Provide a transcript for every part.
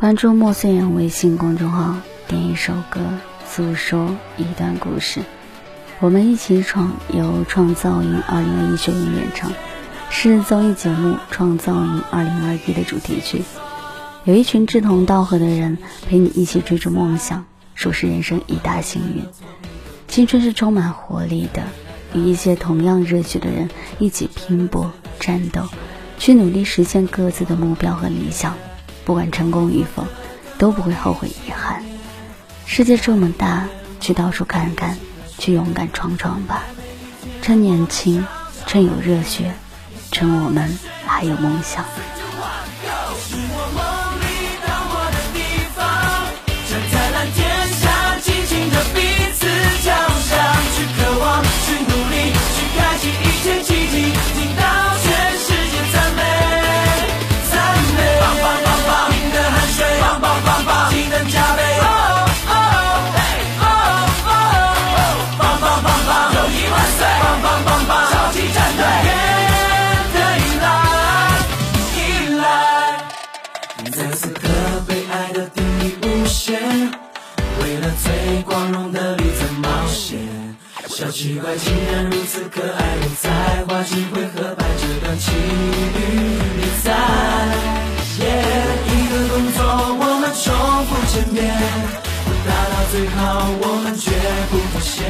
关注莫岁阳微信公众号，点一首歌，诉说一段故事。我们一起闯，由创造营二零二一学员演唱，是综艺节目《创造营二零二一》的主题曲。有一群志同道合的人陪你一起追逐梦想，属是人生一大幸运。青春是充满活力的，与一些同样热血的人一起拼搏战斗，去努力实现各自的目标和理想。不管成功与否，都不会后悔遗憾。世界这么大，去到处看看，去勇敢闯闯吧。趁年轻，趁有热血，趁我们还有梦想。这被爱的定义无限，为了最光荣的里在冒险。小奇怪竟然如此可爱，有才华机会和白这段奇遇，你在。一个动作我们重复千遍，达到最好我们绝不妥协。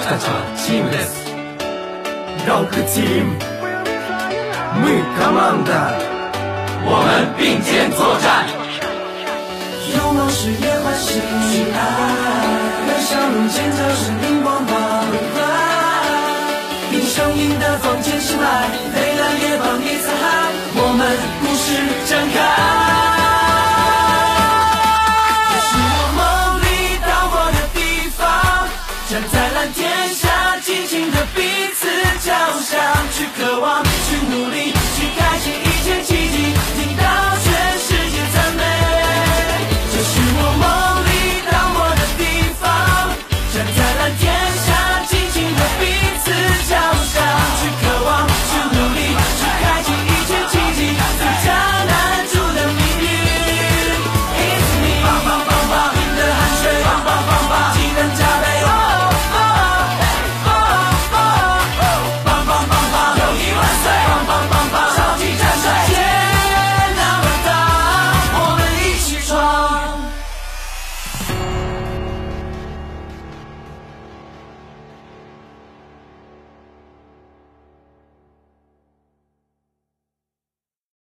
たちはチームです6チームムイカマンダ我们并肩作战勇往事业欢喜爱让笑容尖叫声荧